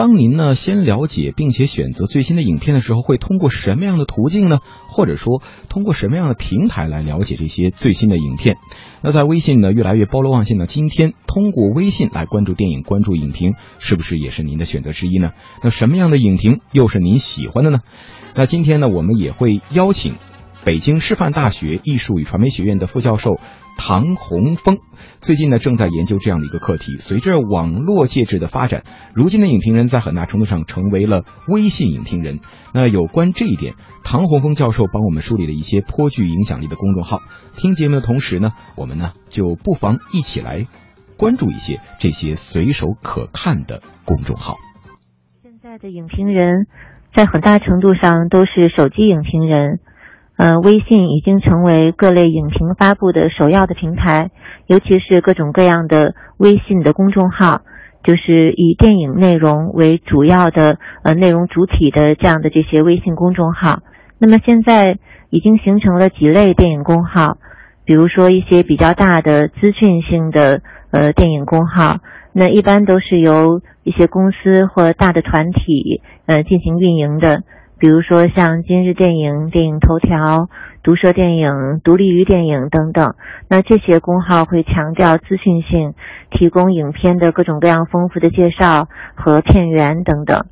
当您呢先了解并且选择最新的影片的时候，会通过什么样的途径呢？或者说通过什么样的平台来了解这些最新的影片？那在微信呢越来越包罗万象的今天，通过微信来关注电影、关注影评，是不是也是您的选择之一呢？那什么样的影评又是您喜欢的呢？那今天呢，我们也会邀请。北京师范大学艺术与传媒学院的副教授唐洪峰，最近呢正在研究这样的一个课题。随着网络介质的发展，如今的影评人在很大程度上成为了微信影评人。那有关这一点，唐洪峰教授帮我们梳理了一些颇具影响力的公众号。听节目的同时呢，我们呢就不妨一起来关注一些这些随手可看的公众号。现在的影评人在很大程度上都是手机影评人。呃，微信已经成为各类影评发布的首要的平台，尤其是各种各样的微信的公众号，就是以电影内容为主要的呃内容主体的这样的这些微信公众号。那么现在已经形成了几类电影公号，比如说一些比较大的资讯性的呃电影公号，那一般都是由一些公司或大的团体呃进行运营的。比如说像今日电影、电影头条、毒舌电影、独立于电影等等，那这些公号会强调资讯性，提供影片的各种各样丰富的介绍和片源等等。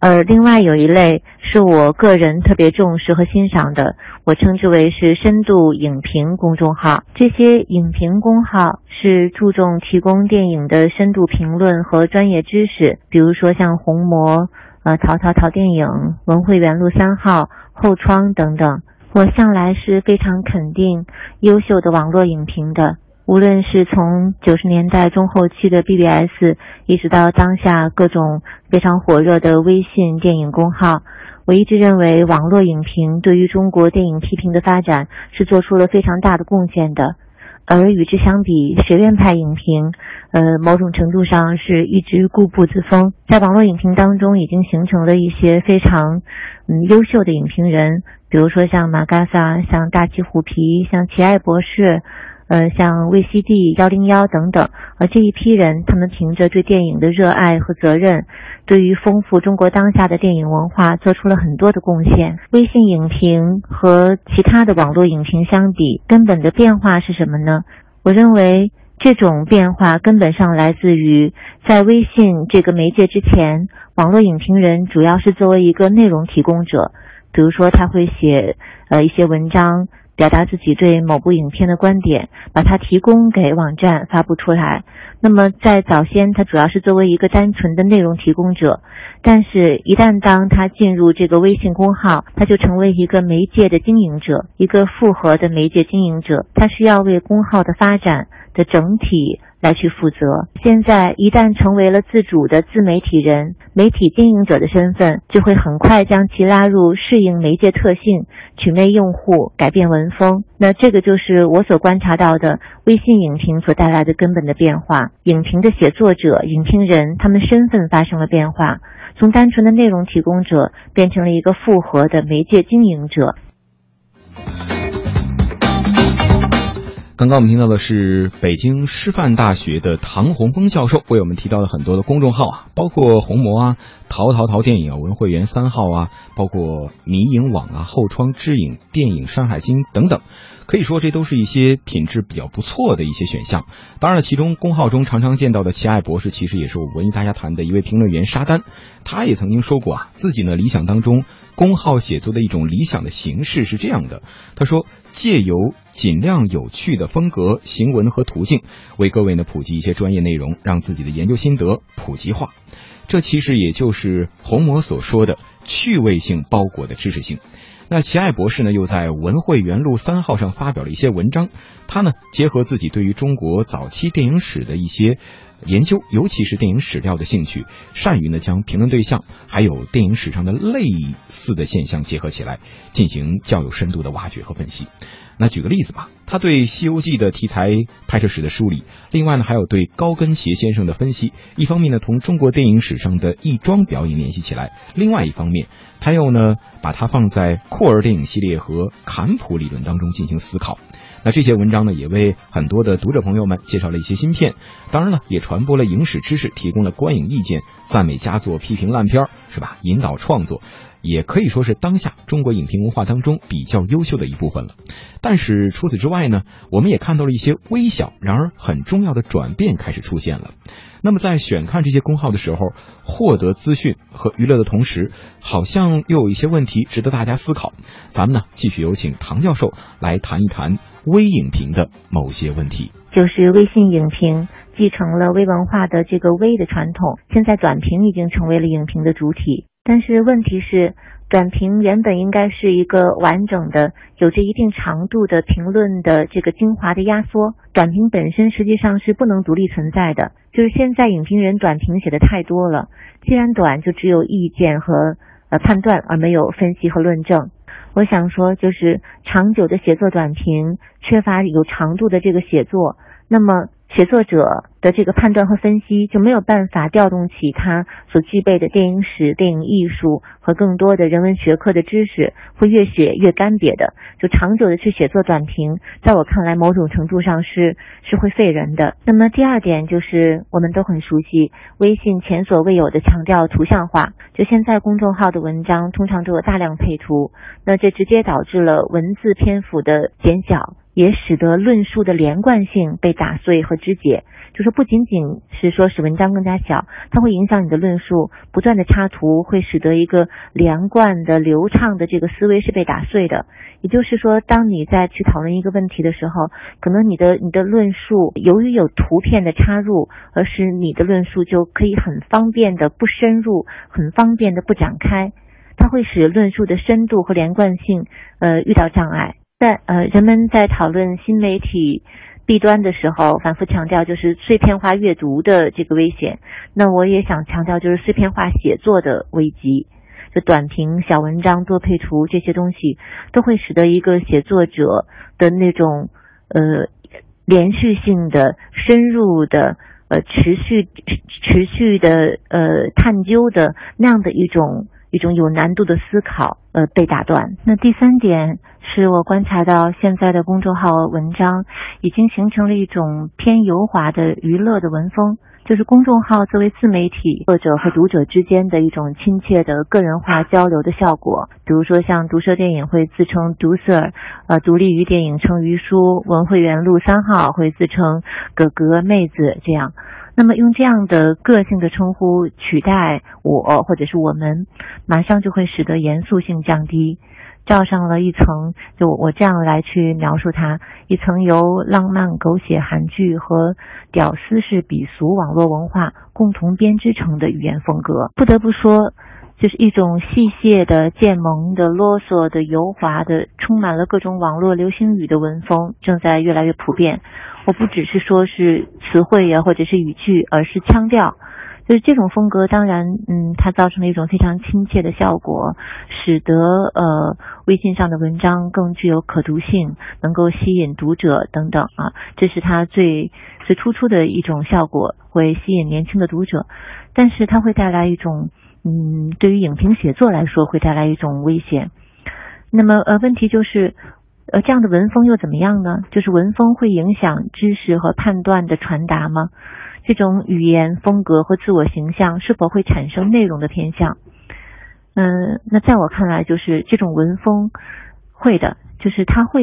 而另外有一类是我个人特别重视和欣赏的，我称之为是深度影评公众号。这些影评公号是注重提供电影的深度评论和专业知识，比如说像红魔。呃，淘淘淘电影、文汇园路三号、后窗等等，我向来是非常肯定优秀的网络影评的。无论是从九十年代中后期的 BBS，一直到当下各种非常火热的微信电影公号，我一直认为网络影评对于中国电影批评的发展是做出了非常大的贡献的。而与之相比，学院派影评，呃，某种程度上是一直固步自封。在网络影评当中，已经形成了一些非常，嗯，优秀的影评人，比如说像马嘎萨、像大气虎皮、像奇爱博士。呃，像 VCD 幺零幺等等，而这一批人，他们凭着对电影的热爱和责任，对于丰富中国当下的电影文化做出了很多的贡献。微信影评和其他的网络影评相比，根本的变化是什么呢？我认为这种变化根本上来自于在微信这个媒介之前，网络影评人主要是作为一个内容提供者，比如说他会写呃一些文章。表达自己对某部影片的观点，把它提供给网站发布出来。那么在早先，它主要是作为一个单纯的内容提供者，但是，一旦当它进入这个微信公号，它就成为一个媒介的经营者，一个复合的媒介经营者，它需要为公号的发展的整体。来去负责。现在一旦成为了自主的自媒体人、媒体经营者的身份，就会很快将其拉入适应媒介特性、取魅用户、改变文风。那这个就是我所观察到的微信影评所带来的根本的变化。影评的写作者、影评人，他们身份发生了变化，从单纯的内容提供者变成了一个复合的媒介经营者。刚刚我们听到的是北京师范大学的唐洪峰教授为我们提到了很多的公众号啊，包括红魔啊、淘淘淘电影啊、文汇园三号啊，包括迷影网啊、后窗之影、电影山海经等等。可以说，这都是一些品质比较不错的一些选项。当然了，其中公号中常常见到的奇爱博士，其实也是我文艺大家谈的一位评论员沙丹。他也曾经说过啊，自己呢理想当中公号写作的一种理想的形式是这样的。他说，借由尽量有趣的风格、行文和途径，为各位呢普及一些专业内容，让自己的研究心得普及化。这其实也就是红魔所说的趣味性包裹的知识性。那齐爱博士呢，又在文汇园路三号上发表了一些文章。他呢，结合自己对于中国早期电影史的一些研究，尤其是电影史料的兴趣，善于呢将评论对象还有电影史上的类似的现象结合起来，进行较有深度的挖掘和分析。那举个例子吧，他对《西游记》的题材拍摄史的梳理，另外呢还有对高跟鞋先生的分析。一方面呢同中国电影史上的亦庄表演联系起来，另外一方面他又呢把它放在库尔电影系列和坎普理论当中进行思考。那这些文章呢，也为很多的读者朋友们介绍了一些新片，当然了，也传播了影史知识，提供了观影意见，赞美佳作，批评烂片儿，是吧？引导创作。也可以说是当下中国影评文化当中比较优秀的一部分了。但是除此之外呢，我们也看到了一些微小然而很重要的转变开始出现了。那么在选看这些公号的时候，获得资讯和娱乐的同时，好像又有一些问题值得大家思考。咱们呢，继续有请唐教授来谈一谈微影评的某些问题。就是微信影评继承了微文化的这个微的传统，现在短评已经成为了影评的主体。但是问题是，短评原本应该是一个完整的、有着一定长度的评论的这个精华的压缩。短评本身实际上是不能独立存在的。就是现在影评人短评写的太多了，既然短，就只有意见和呃判断，而没有分析和论证。我想说，就是长久的写作短评，缺乏有长度的这个写作，那么。写作者的这个判断和分析就没有办法调动起他所具备的电影史、电影艺术和更多的人文学科的知识，会越写越干瘪的。就长久的去写作短评，在我看来，某种程度上是是会废人的。那么第二点就是，我们都很熟悉微信前所未有的强调图像化。就现在公众号的文章通常都有大量配图，那这直接导致了文字篇幅的减小。也使得论述的连贯性被打碎和肢解，就是不仅仅是说使文章更加小，它会影响你的论述。不断的插图会使得一个连贯的、流畅的这个思维是被打碎的。也就是说，当你在去讨论一个问题的时候，可能你的你的论述由于有图片的插入，而使你的论述就可以很方便的不深入，很方便的不展开，它会使论述的深度和连贯性呃遇到障碍。在呃，人们在讨论新媒体弊端的时候，反复强调就是碎片化阅读的这个危险。那我也想强调，就是碎片化写作的危机。就短评、小文章、多配图这些东西，都会使得一个写作者的那种呃连续性的、深入的、呃持续持续的呃探究的那样的一种一种有难度的思考呃被打断。那第三点。是我观察到，现在的公众号文章已经形成了一种偏油滑的娱乐的文风，就是公众号作为自媒体，作者和读者之间的一种亲切的个人化交流的效果。比如说，像毒舌电影会自称毒舌，呃，独立于电影称于叔，文汇园路三号会自称哥哥妹子这样。那么用这样的个性的称呼取代我或者是我们，马上就会使得严肃性降低。罩上了一层，就我这样来去描述它，一层由浪漫狗血韩剧和屌丝式鄙俗网络文化共同编织成的语言风格。不得不说，就是一种细屑的、渐萌的、啰嗦的、油滑的，充满了各种网络流行语的文风正在越来越普遍。我不只是说是词汇呀，或者是语句，而是腔调。就是这种风格，当然，嗯，它造成了一种非常亲切的效果，使得呃微信上的文章更具有可读性，能够吸引读者等等啊，这是它最最突出的一种效果，会吸引年轻的读者。但是它会带来一种，嗯，对于影评写作来说会带来一种危险。那么呃，问题就是，呃，这样的文风又怎么样呢？就是文风会影响知识和判断的传达吗？这种语言风格和自我形象是否会产生内容的偏向？嗯，那在我看来，就是这种文风会的，就是它会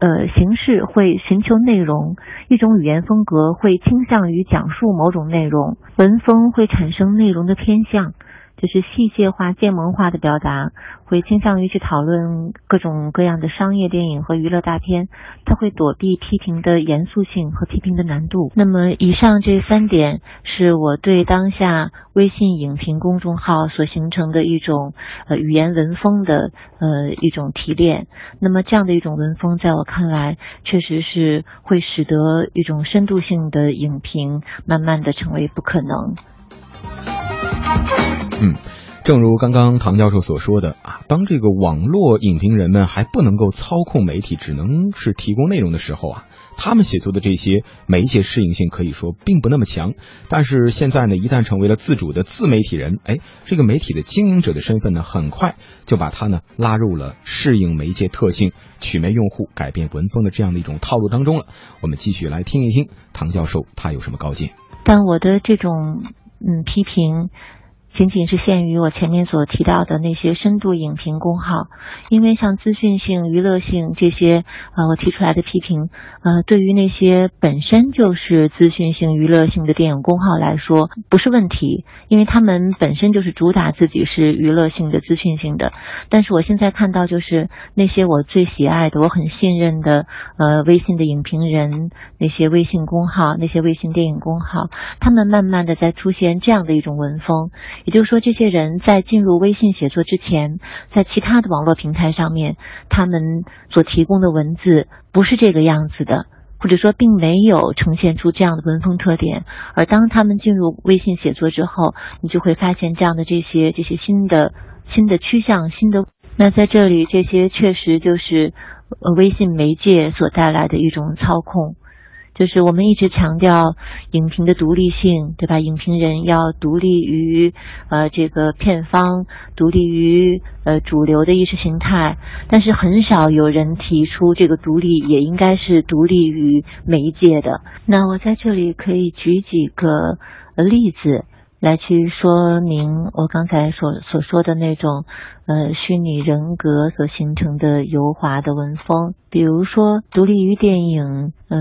呃形式会寻求内容，一种语言风格会倾向于讲述某种内容，文风会产生内容的偏向。就是细节化、建模化的表达，会倾向于去讨论各种各样的商业电影和娱乐大片，它会躲避批评的严肃性和批评的难度。那么，以上这三点是我对当下微信影评公众号所形成的一种呃语言文风的呃一种提炼。那么，这样的一种文风，在我看来，确实是会使得一种深度性的影评慢慢的成为不可能。嗯，正如刚刚唐教授所说的啊，当这个网络影评人们还不能够操控媒体，只能是提供内容的时候啊。他们写作的这些媒介适应性可以说并不那么强，但是现在呢，一旦成为了自主的自媒体人，哎，这个媒体的经营者的身份呢，很快就把他呢拉入了适应媒介特性、取媒用户、改变文风的这样的一种套路当中了。我们继续来听一听唐教授他有什么高见。但我的这种嗯批评。仅仅是限于我前面所提到的那些深度影评公号，因为像资讯性、娱乐性这些，呃，我提出来的批评，呃，对于那些本身就是资讯性、娱乐性的电影公号来说，不是问题，因为他们本身就是主打自己是娱乐性的、资讯性的。但是我现在看到，就是那些我最喜爱的、我很信任的，呃，微信的影评人，那些微信公号、那些微信电影公号，他们慢慢的在出现这样的一种文风。也就是说，这些人在进入微信写作之前，在其他的网络平台上面，他们所提供的文字不是这个样子的，或者说并没有呈现出这样的文风特点。而当他们进入微信写作之后，你就会发现这样的这些这些新的新的趋向，新的那在这里，这些确实就是呃微信媒介所带来的一种操控。就是我们一直强调影评的独立性，对吧？影评人要独立于呃这个片方，独立于呃主流的意识形态，但是很少有人提出这个独立也应该是独立于媒介的。那我在这里可以举几个例子。来去说明我刚才所所说的那种，呃，虚拟人格所形成的油滑的文风。比如说，独立于电影，呃，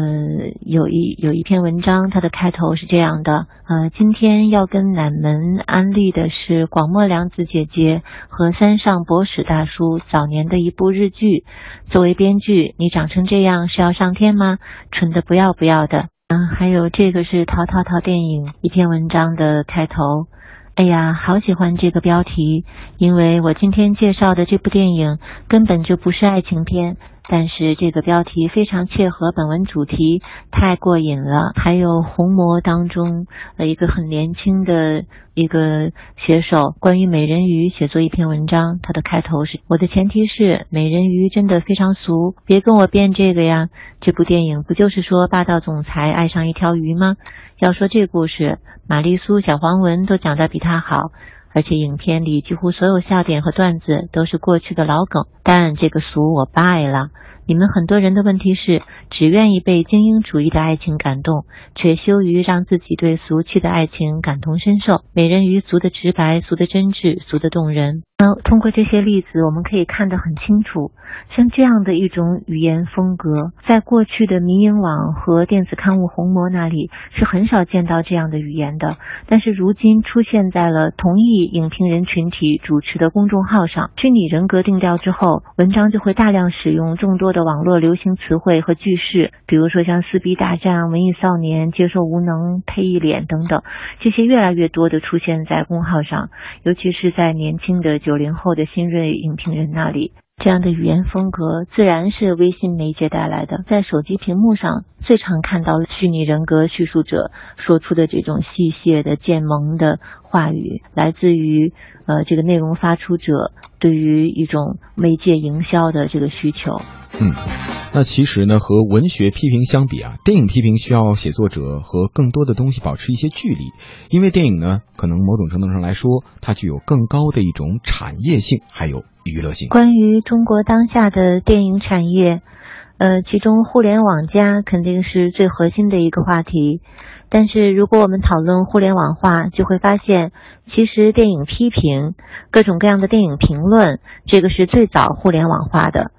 有一有一篇文章，它的开头是这样的：呃，今天要跟南门安利的是广末凉子姐姐和三上博史大叔早年的一部日剧。作为编剧，你长成这样是要上天吗？蠢的不要不要的。嗯，还有这个是淘淘淘电影一篇文章的开头。哎呀，好喜欢这个标题，因为我今天介绍的这部电影根本就不是爱情片。但是这个标题非常切合本文主题，太过瘾了。还有《红魔》当中呃一个很年轻的一个写手，关于美人鱼写作一篇文章，它的开头是：我的前提是美人鱼真的非常俗，别跟我编这个呀。这部电影不就是说霸道总裁爱上一条鱼吗？要说这故事，玛丽苏、小黄文都讲得比他好。而且影片里几乎所有笑点和段子都是过去的老梗，但这个俗我败了。你们很多人的问题是，只愿意被精英主义的爱情感动，却羞于让自己对俗气的爱情感同身受。美人鱼俗的直白，俗的真挚，俗的动人。通过这些例子，我们可以看得很清楚，像这样的一种语言风格，在过去的民营网和电子刊物红魔那里是很少见到这样的语言的。但是如今出现在了同一影评人群体主持的公众号上，虚拟人格定调之后，文章就会大量使用众多。的网络流行词汇和句式，比如说像撕逼大战、文艺少年、接受无能、配一脸等等，这些越来越多的出现在公号上，尤其是在年轻的九九零后的新锐影评人那里。这样的语言风格自然是微信媒介带来的。在手机屏幕上最常看到的虚拟人格叙述者说出的这种戏谑的渐萌的话语，来自于呃这个内容发出者对于一种媒介营销的这个需求。嗯，那其实呢，和文学批评相比啊，电影批评需要写作者和更多的东西保持一些距离，因为电影呢，可能某种程度上来说，它具有更高的一种产业性，还有娱乐性。关于中国当下的电影产业，呃，其中互联网加肯定是最核心的一个话题。但是如果我们讨论互联网化，就会发现，其实电影批评、各种各样的电影评论，这个是最早互联网化的。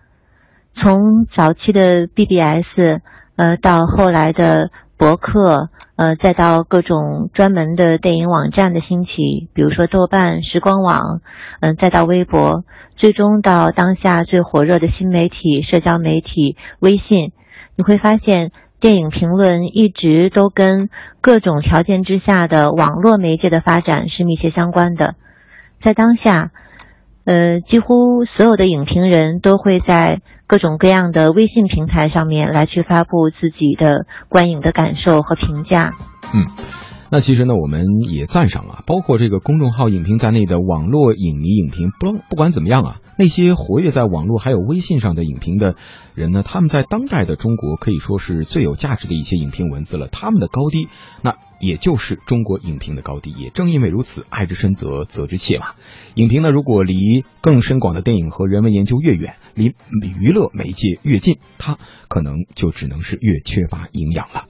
从早期的 BBS，呃，到后来的博客，呃，再到各种专门的电影网站的兴起，比如说豆瓣、时光网，嗯，再到微博，最终到当下最火热的新媒体社交媒体微信，你会发现，电影评论一直都跟各种条件之下的网络媒介的发展是密切相关的。在当下，呃，几乎所有的影评人都会在。各种各样的微信平台上面来去发布自己的观影的感受和评价。嗯。那其实呢，我们也赞赏啊，包括这个公众号影评在内的网络影迷影评，不不管怎么样啊，那些活跃在网络还有微信上的影评的人呢，他们在当代的中国可以说是最有价值的一些影评文字了。他们的高低，那也就是中国影评的高低。也正因为如此，爱之深则责之切嘛。影评呢，如果离更深广的电影和人文研究越远，离娱乐媒介越近，它可能就只能是越缺乏营养了。